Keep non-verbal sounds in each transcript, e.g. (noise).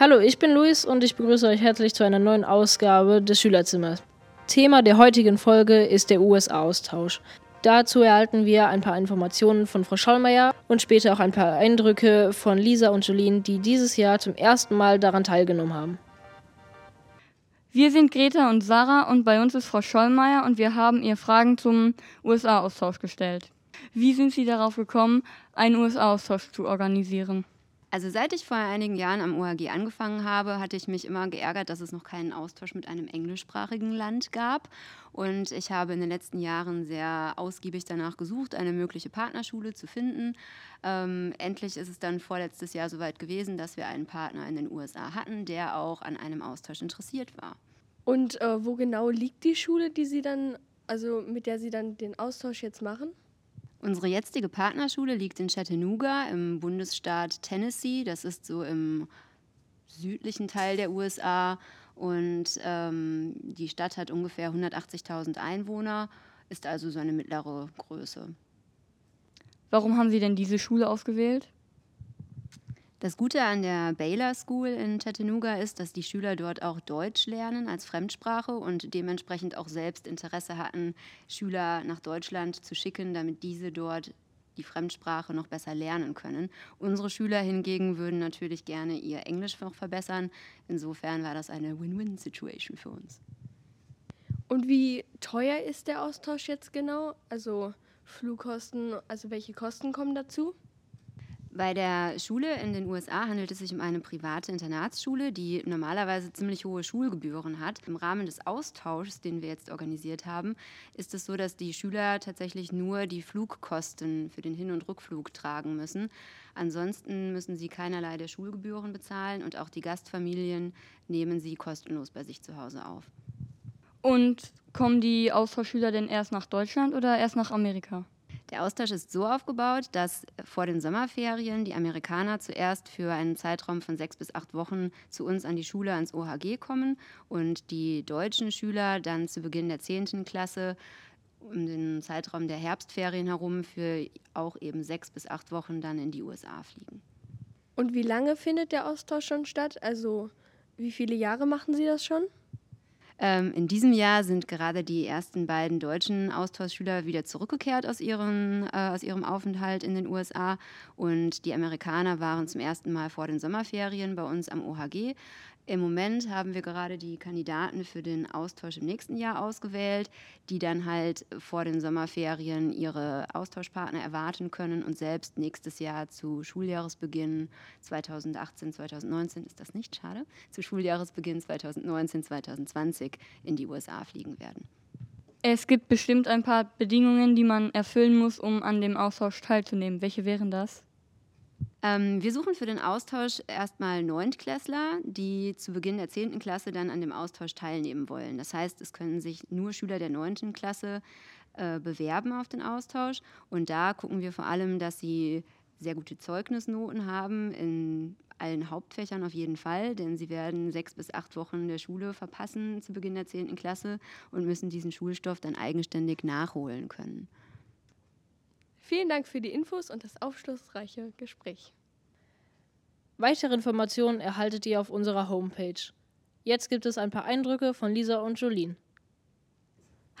Hallo, ich bin Luis und ich begrüße euch herzlich zu einer neuen Ausgabe des Schülerzimmers. Thema der heutigen Folge ist der USA-Austausch. Dazu erhalten wir ein paar Informationen von Frau Schollmeier und später auch ein paar Eindrücke von Lisa und Jolien, die dieses Jahr zum ersten Mal daran teilgenommen haben. Wir sind Greta und Sarah und bei uns ist Frau Schollmeier und wir haben ihr Fragen zum USA-Austausch gestellt. Wie sind Sie darauf gekommen, einen USA-Austausch zu organisieren? Also seit ich vor einigen Jahren am OHG angefangen habe, hatte ich mich immer geärgert, dass es noch keinen Austausch mit einem englischsprachigen Land gab. Und ich habe in den letzten Jahren sehr ausgiebig danach gesucht, eine mögliche Partnerschule zu finden. Ähm, endlich ist es dann vorletztes Jahr soweit gewesen, dass wir einen Partner in den USA hatten, der auch an einem Austausch interessiert war. Und äh, wo genau liegt die Schule, die Sie dann, also mit der Sie dann den Austausch jetzt machen? Unsere jetzige Partnerschule liegt in Chattanooga im Bundesstaat Tennessee. Das ist so im südlichen Teil der USA. Und ähm, die Stadt hat ungefähr 180.000 Einwohner, ist also so eine mittlere Größe. Warum haben Sie denn diese Schule ausgewählt? Das Gute an der Baylor School in Chattanooga ist, dass die Schüler dort auch Deutsch lernen als Fremdsprache und dementsprechend auch selbst Interesse hatten, Schüler nach Deutschland zu schicken, damit diese dort die Fremdsprache noch besser lernen können. Unsere Schüler hingegen würden natürlich gerne ihr Englisch noch verbessern. Insofern war das eine Win-Win-Situation für uns. Und wie teuer ist der Austausch jetzt genau? Also Flugkosten, also welche Kosten kommen dazu? Bei der Schule in den USA handelt es sich um eine private Internatsschule, die normalerweise ziemlich hohe Schulgebühren hat. Im Rahmen des Austauschs, den wir jetzt organisiert haben, ist es so, dass die Schüler tatsächlich nur die Flugkosten für den Hin- und Rückflug tragen müssen. Ansonsten müssen sie keinerlei der Schulgebühren bezahlen und auch die Gastfamilien nehmen sie kostenlos bei sich zu Hause auf. Und kommen die Austauschschüler denn erst nach Deutschland oder erst nach Amerika? Der Austausch ist so aufgebaut, dass vor den Sommerferien die Amerikaner zuerst für einen Zeitraum von sechs bis acht Wochen zu uns an die Schule, ans OHG kommen und die deutschen Schüler dann zu Beginn der 10. Klasse um den Zeitraum der Herbstferien herum für auch eben sechs bis acht Wochen dann in die USA fliegen. Und wie lange findet der Austausch schon statt? Also wie viele Jahre machen Sie das schon? Ähm, in diesem Jahr sind gerade die ersten beiden deutschen Austauschschüler wieder zurückgekehrt aus, ihren, äh, aus ihrem Aufenthalt in den USA und die Amerikaner waren zum ersten Mal vor den Sommerferien bei uns am OHG. Im Moment haben wir gerade die Kandidaten für den Austausch im nächsten Jahr ausgewählt, die dann halt vor den Sommerferien ihre Austauschpartner erwarten können und selbst nächstes Jahr zu Schuljahresbeginn 2018, 2019 ist das nicht schade, zu Schuljahresbeginn 2019, 2020 in die USA fliegen werden. Es gibt bestimmt ein paar Bedingungen, die man erfüllen muss, um an dem Austausch teilzunehmen. Welche wären das? Ähm, wir suchen für den Austausch erstmal Neuntklässler, die zu Beginn der 10. Klasse dann an dem Austausch teilnehmen wollen. Das heißt, es können sich nur Schüler der 9. Klasse äh, bewerben auf den Austausch. Und da gucken wir vor allem, dass sie sehr gute Zeugnisnoten haben, in allen Hauptfächern auf jeden Fall, denn sie werden sechs bis acht Wochen der Schule verpassen zu Beginn der 10. Klasse und müssen diesen Schulstoff dann eigenständig nachholen können. Vielen Dank für die Infos und das aufschlussreiche Gespräch. Weitere Informationen erhaltet ihr auf unserer Homepage. Jetzt gibt es ein paar Eindrücke von Lisa und Jolien.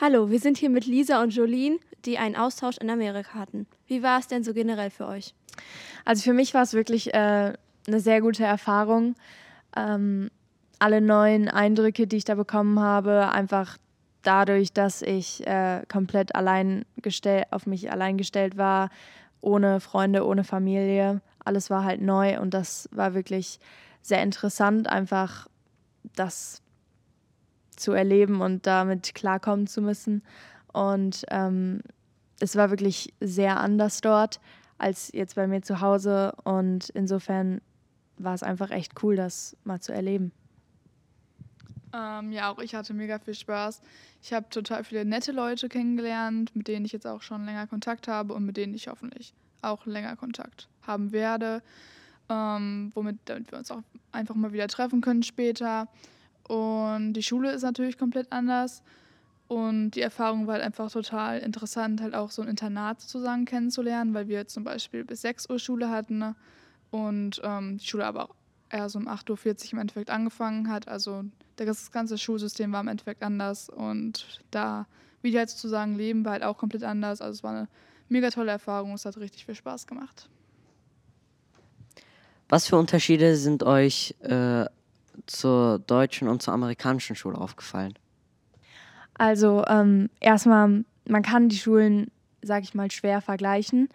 Hallo, wir sind hier mit Lisa und Jolien, die einen Austausch in Amerika hatten. Wie war es denn so generell für euch? Also für mich war es wirklich äh, eine sehr gute Erfahrung. Ähm, alle neuen Eindrücke, die ich da bekommen habe, einfach dadurch, dass ich äh, komplett allein gestell, auf mich allein gestellt war, ohne Freunde, ohne Familie. Alles war halt neu und das war wirklich sehr interessant, einfach das zu erleben und damit klarkommen zu müssen. Und ähm, es war wirklich sehr anders dort als jetzt bei mir zu Hause und insofern war es einfach echt cool, das mal zu erleben. Ähm, ja, auch ich hatte mega viel Spaß. Ich habe total viele nette Leute kennengelernt, mit denen ich jetzt auch schon länger Kontakt habe und mit denen ich hoffentlich auch länger Kontakt haben werde, ähm, womit damit wir uns auch einfach mal wieder treffen können später. Und die Schule ist natürlich komplett anders. Und die Erfahrung war halt einfach total interessant, halt auch so ein Internat sozusagen kennenzulernen, weil wir zum Beispiel bis 6 Uhr Schule hatten ne? und ähm, die Schule aber auch erst um 8.40 Uhr im Endeffekt angefangen hat. Also das ganze Schulsystem war im Endeffekt anders und da, wie die halt sozusagen leben, war halt auch komplett anders. Also es war eine mega tolle Erfahrung. Es hat richtig viel Spaß gemacht. Was für Unterschiede sind euch äh, zur deutschen und zur amerikanischen Schule aufgefallen? Also ähm, erstmal, man kann die Schulen, sag ich mal, schwer vergleichen,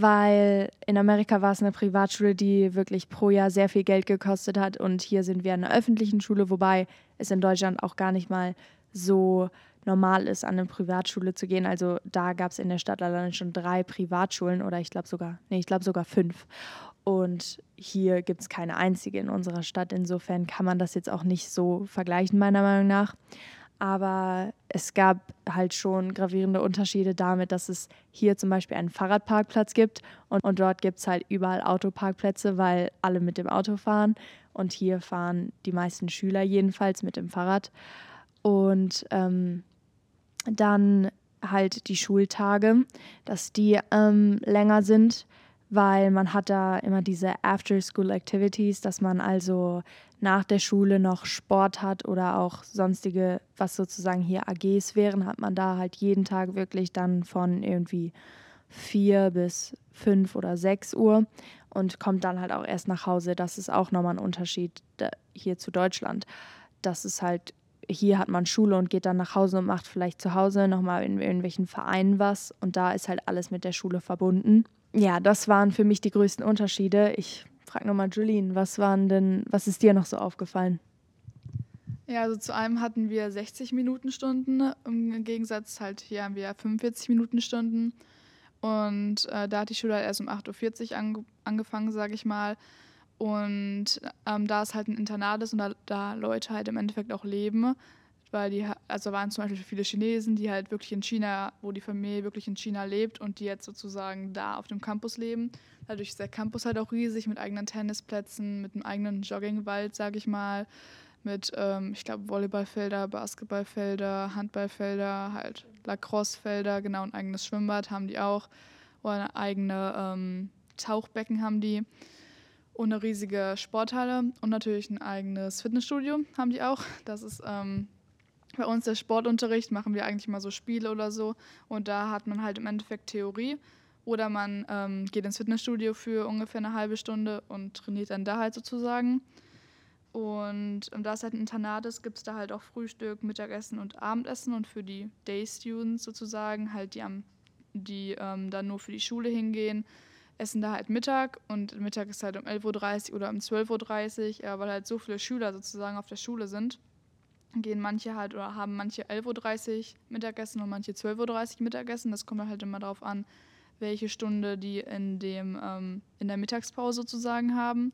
weil in Amerika war es eine Privatschule, die wirklich pro Jahr sehr viel Geld gekostet hat und hier sind wir in einer öffentlichen Schule, wobei es in Deutschland auch gar nicht mal so normal ist, an eine Privatschule zu gehen. Also da gab es in der Stadt allein schon drei Privatschulen oder ich glaube sogar, nee, ich glaube sogar fünf. Und hier gibt es keine einzige in unserer Stadt. Insofern kann man das jetzt auch nicht so vergleichen, meiner Meinung nach. Aber es gab halt schon gravierende Unterschiede damit, dass es hier zum Beispiel einen Fahrradparkplatz gibt und, und dort gibt es halt überall Autoparkplätze, weil alle mit dem Auto fahren. Und hier fahren die meisten Schüler jedenfalls mit dem Fahrrad. Und ähm, dann halt die Schultage, dass die ähm, länger sind, weil man hat da immer diese After-School-Activities, dass man also nach der Schule noch Sport hat oder auch sonstige, was sozusagen hier AGs wären, hat man da halt jeden Tag wirklich dann von irgendwie vier bis fünf oder sechs Uhr und kommt dann halt auch erst nach Hause. Das ist auch nochmal ein Unterschied hier zu Deutschland. Das ist halt hier hat man Schule und geht dann nach Hause und macht vielleicht zu Hause nochmal in irgendwelchen Vereinen was. Und da ist halt alles mit der Schule verbunden. Ja, das waren für mich die größten Unterschiede. Ich frage nochmal Julien, was waren denn, was ist dir noch so aufgefallen? Ja, also zu einem hatten wir 60 Minuten Stunden, im Gegensatz halt hier haben wir 45 Minuten Stunden. Und äh, da hat die Schule halt erst um 8.40 Uhr ange angefangen, sage ich mal. Und ähm, da es halt ein Internat ist und da, da, Leute halt im Endeffekt auch leben, weil die, also waren zum Beispiel viele Chinesen, die halt wirklich in China, wo die Familie wirklich in China lebt und die jetzt sozusagen da auf dem Campus leben. Dadurch ist der Campus halt auch riesig mit eigenen Tennisplätzen, mit einem eigenen Joggingwald, sag ich mal, mit, ähm, ich glaube, Volleyballfelder, Basketballfelder, Handballfelder, halt Lacrossefelder, genau, ein eigenes Schwimmbad haben die auch. Oder eigene ähm, Tauchbecken haben die und eine riesige Sporthalle und natürlich ein eigenes Fitnessstudio haben die auch. Das ist ähm, bei uns der Sportunterricht, machen wir eigentlich mal so Spiele oder so. Und da hat man halt im Endeffekt Theorie. Oder man ähm, geht ins Fitnessstudio für ungefähr eine halbe Stunde und trainiert dann da halt sozusagen. Und ähm, da es halt ein Internat ist, gibt es da halt auch Frühstück, Mittagessen und Abendessen. Und für die Day Students sozusagen, halt die, am, die ähm, dann nur für die Schule hingehen, essen da halt Mittag. Und Mittag ist halt um 11.30 Uhr oder um 12.30 Uhr, ja, weil halt so viele Schüler sozusagen auf der Schule sind, gehen manche halt oder haben manche 11.30 Uhr Mittagessen und manche 12.30 Uhr Mittagessen. Das kommt halt immer darauf an, welche Stunde die in, dem, ähm, in der Mittagspause sozusagen haben.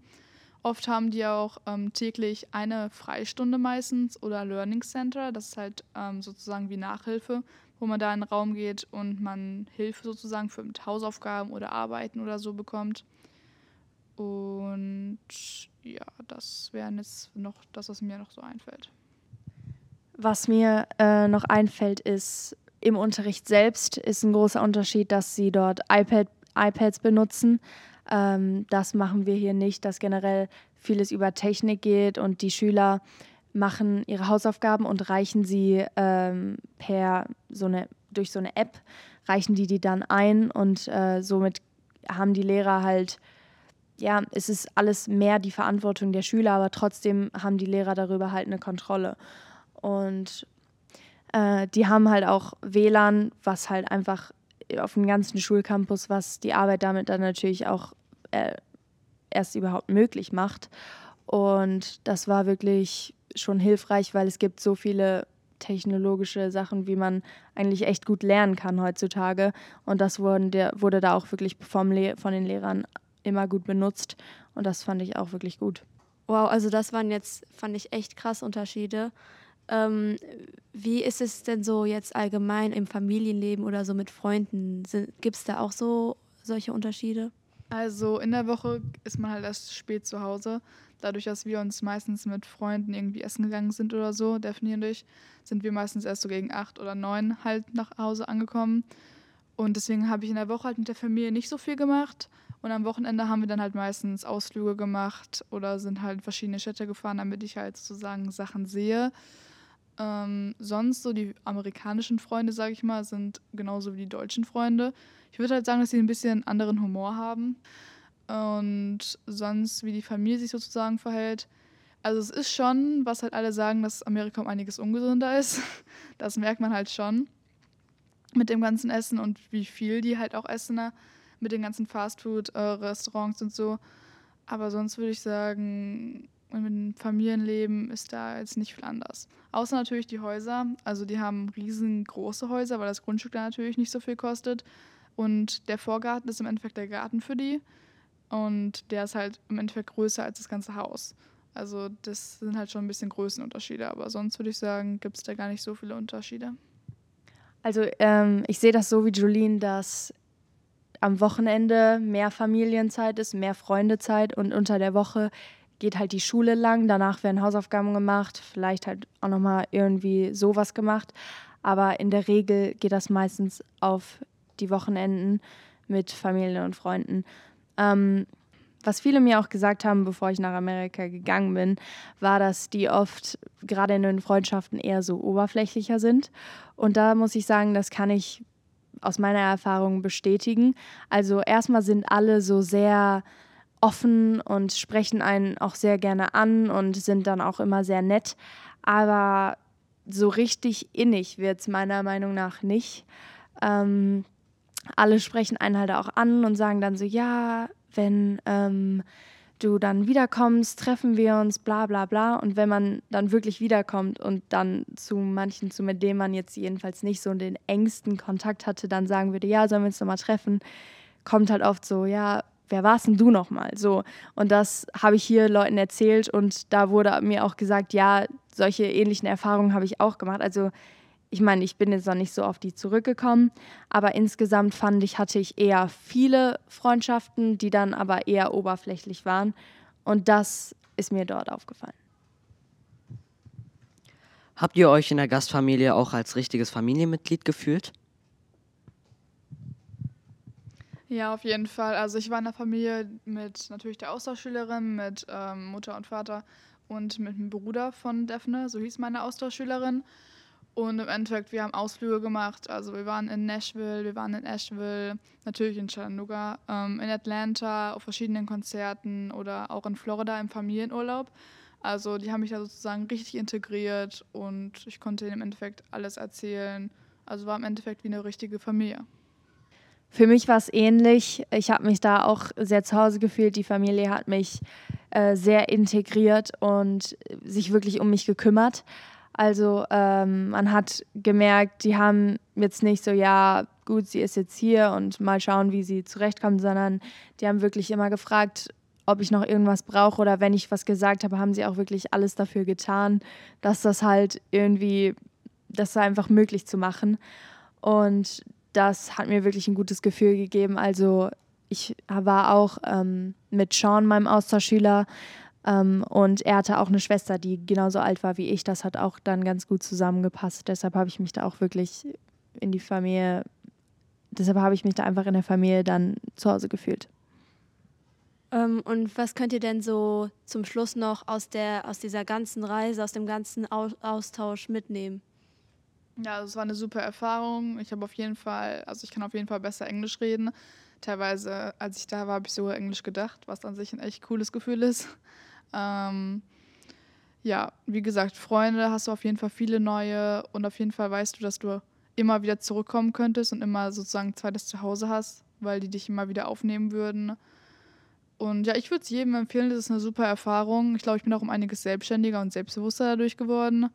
Oft haben die auch ähm, täglich eine Freistunde meistens oder Learning Center. Das ist halt ähm, sozusagen wie Nachhilfe, wo man da in den Raum geht und man Hilfe sozusagen für Hausaufgaben oder Arbeiten oder so bekommt. Und ja, das wäre jetzt noch das, was mir noch so einfällt. Was mir äh, noch einfällt, ist, im Unterricht selbst ist ein großer Unterschied, dass sie dort iPad, iPads benutzen. Ähm, das machen wir hier nicht, dass generell vieles über Technik geht und die Schüler machen ihre Hausaufgaben und reichen sie ähm, per so eine durch so eine App reichen die die dann ein und äh, somit haben die Lehrer halt ja, es ist alles mehr die Verantwortung der Schüler, aber trotzdem haben die Lehrer darüber halt eine Kontrolle. Und äh, die haben halt auch WLAN, was halt einfach auf dem ganzen Schulcampus, was die Arbeit damit dann natürlich auch äh, erst überhaupt möglich macht. Und das war wirklich schon hilfreich, weil es gibt so viele technologische Sachen, wie man eigentlich echt gut lernen kann heutzutage. Und das der, wurde da auch wirklich vom von den Lehrern immer gut benutzt. Und das fand ich auch wirklich gut. Wow, also das waren jetzt, fand ich echt krass Unterschiede. Ähm, wie ist es denn so jetzt allgemein im Familienleben oder so mit Freunden? Gibt es da auch so solche Unterschiede? Also in der Woche ist man halt erst spät zu Hause. Dadurch, dass wir uns meistens mit Freunden irgendwie essen gegangen sind oder so, definitiv, sind wir meistens erst so gegen acht oder neun halt nach Hause angekommen. Und deswegen habe ich in der Woche halt mit der Familie nicht so viel gemacht. Und am Wochenende haben wir dann halt meistens Ausflüge gemacht oder sind halt verschiedene Städte gefahren, damit ich halt sozusagen Sachen sehe. Ähm, sonst so die amerikanischen Freunde, sage ich mal, sind genauso wie die deutschen Freunde. Ich würde halt sagen, dass sie ein bisschen anderen Humor haben. Und sonst, wie die Familie sich sozusagen verhält. Also es ist schon, was halt alle sagen, dass Amerika um einiges ungesünder ist. (laughs) Das merkt man halt schon mit dem ganzen Essen und wie viel die halt auch essen ne? mit den ganzen Fastfood-Restaurants und so. Aber sonst würde ich sagen, mit dem Familienleben ist da jetzt nicht viel anders. Außer natürlich die Häuser. Also die haben riesengroße Häuser, weil das Grundstück da natürlich nicht so viel kostet. Und der Vorgarten ist im Endeffekt der Garten für die. Und der ist halt im Endeffekt größer als das ganze Haus. Also das sind halt schon ein bisschen Größenunterschiede. Aber sonst würde ich sagen, gibt es da gar nicht so viele Unterschiede. Also ähm, ich sehe das so wie Julien, dass am Wochenende mehr Familienzeit ist, mehr Freundezeit und unter der Woche geht halt die Schule lang, danach werden Hausaufgaben gemacht, vielleicht halt auch nochmal irgendwie sowas gemacht. Aber in der Regel geht das meistens auf die Wochenenden mit Familie und Freunden. Ähm, was viele mir auch gesagt haben, bevor ich nach Amerika gegangen bin, war, dass die oft gerade in den Freundschaften eher so oberflächlicher sind. Und da muss ich sagen, das kann ich aus meiner Erfahrung bestätigen. Also erstmal sind alle so sehr offen und sprechen einen auch sehr gerne an und sind dann auch immer sehr nett. Aber so richtig innig wird es meiner Meinung nach nicht. Ähm, alle sprechen einen halt auch an und sagen dann so, ja, wenn ähm, du dann wiederkommst, treffen wir uns, bla bla bla. Und wenn man dann wirklich wiederkommt und dann zu manchen, zu mit denen man jetzt jedenfalls nicht so den engsten Kontakt hatte, dann sagen würde, ja, sollen wir uns nochmal treffen, kommt halt oft so, ja, wer warst denn du nochmal? So. Und das habe ich hier Leuten erzählt und da wurde mir auch gesagt, ja, solche ähnlichen Erfahrungen habe ich auch gemacht. Also ich meine, ich bin jetzt noch nicht so auf die zurückgekommen, aber insgesamt fand ich, hatte ich eher viele Freundschaften, die dann aber eher oberflächlich waren. Und das ist mir dort aufgefallen. Habt ihr euch in der Gastfamilie auch als richtiges Familienmitglied gefühlt? Ja, auf jeden Fall. Also ich war in der Familie mit natürlich der Austauschschülerin, mit ähm, Mutter und Vater und mit dem Bruder von Daphne, so hieß meine Austauschschülerin. Und im Endeffekt, wir haben Ausflüge gemacht. Also wir waren in Nashville, wir waren in Asheville, natürlich in Chattanooga, ähm, in Atlanta, auf verschiedenen Konzerten oder auch in Florida im Familienurlaub. Also die haben mich da sozusagen richtig integriert und ich konnte ihnen im Endeffekt alles erzählen. Also war im Endeffekt wie eine richtige Familie. Für mich war es ähnlich. Ich habe mich da auch sehr zu Hause gefühlt. Die Familie hat mich äh, sehr integriert und sich wirklich um mich gekümmert. Also ähm, man hat gemerkt, die haben jetzt nicht so, ja, gut, sie ist jetzt hier und mal schauen, wie sie zurechtkommt, sondern die haben wirklich immer gefragt, ob ich noch irgendwas brauche oder wenn ich was gesagt habe, haben sie auch wirklich alles dafür getan, dass das halt irgendwie, das einfach möglich zu machen. Und das hat mir wirklich ein gutes Gefühl gegeben. Also ich war auch ähm, mit Sean, meinem Austauschschüler, ähm, und er hatte auch eine Schwester, die genauso alt war wie ich. Das hat auch dann ganz gut zusammengepasst. Deshalb habe ich mich da auch wirklich in die Familie, deshalb habe ich mich da einfach in der Familie dann zu Hause gefühlt. Ähm, und was könnt ihr denn so zum Schluss noch aus, der, aus dieser ganzen Reise, aus dem ganzen Austausch mitnehmen? Ja, also es war eine super Erfahrung. Ich habe auf jeden Fall, also ich kann auf jeden Fall besser Englisch reden. Teilweise, als ich da war, habe ich sogar Englisch gedacht, was an sich ein echt cooles Gefühl ist. Ähm, ja, wie gesagt, Freunde hast du auf jeden Fall viele neue und auf jeden Fall weißt du, dass du immer wieder zurückkommen könntest und immer sozusagen zweites Zuhause hast, weil die dich immer wieder aufnehmen würden. Und ja, ich würde es jedem empfehlen, das ist eine super Erfahrung. Ich glaube, ich bin auch um einiges selbstständiger und selbstbewusster dadurch geworden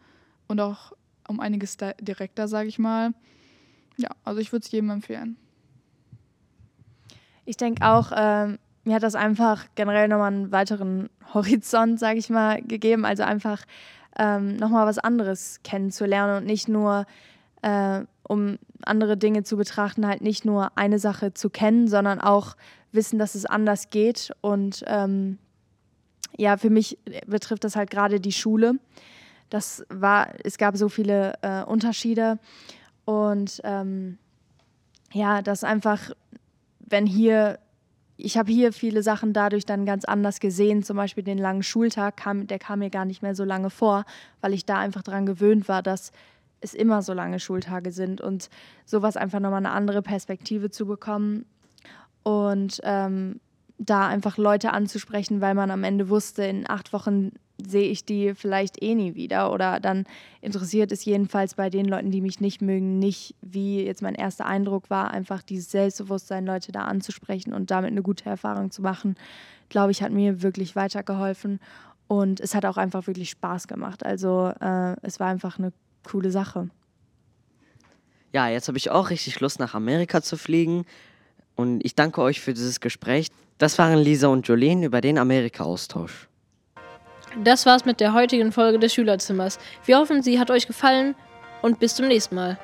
und auch um einiges direkter, sage ich mal. Ja, also ich würde es jedem empfehlen. Ich denke auch, ähm, mir hat das einfach generell nochmal einen weiteren (laughs) Horizont, sage ich mal, gegeben. Also einfach ähm, nochmal was anderes kennenzulernen und nicht nur, äh, um andere Dinge zu betrachten, halt nicht nur eine Sache zu kennen, sondern auch wissen, dass es anders geht. Und ähm, ja, für mich betrifft das halt gerade die Schule. Das war, es gab so viele äh, Unterschiede und ähm, ja, dass einfach, wenn hier ich habe hier viele Sachen dadurch dann ganz anders gesehen. Zum Beispiel den langen Schultag, kam, der kam mir gar nicht mehr so lange vor, weil ich da einfach daran gewöhnt war, dass es immer so lange Schultage sind und sowas einfach nochmal eine andere Perspektive zu bekommen und ähm, da einfach Leute anzusprechen, weil man am Ende wusste, in acht Wochen sehe ich die vielleicht eh nie wieder oder dann interessiert es jedenfalls bei den Leuten, die mich nicht mögen, nicht, wie jetzt mein erster Eindruck war, einfach dieses Selbstbewusstsein, Leute da anzusprechen und damit eine gute Erfahrung zu machen, glaube ich, hat mir wirklich weitergeholfen und es hat auch einfach wirklich Spaß gemacht. Also äh, es war einfach eine coole Sache. Ja, jetzt habe ich auch richtig Lust, nach Amerika zu fliegen. Und ich danke euch für dieses Gespräch. Das waren Lisa und Jolene über den Amerika-Austausch. Das war's mit der heutigen Folge des Schülerzimmers. Wir hoffen, sie hat euch gefallen und bis zum nächsten Mal.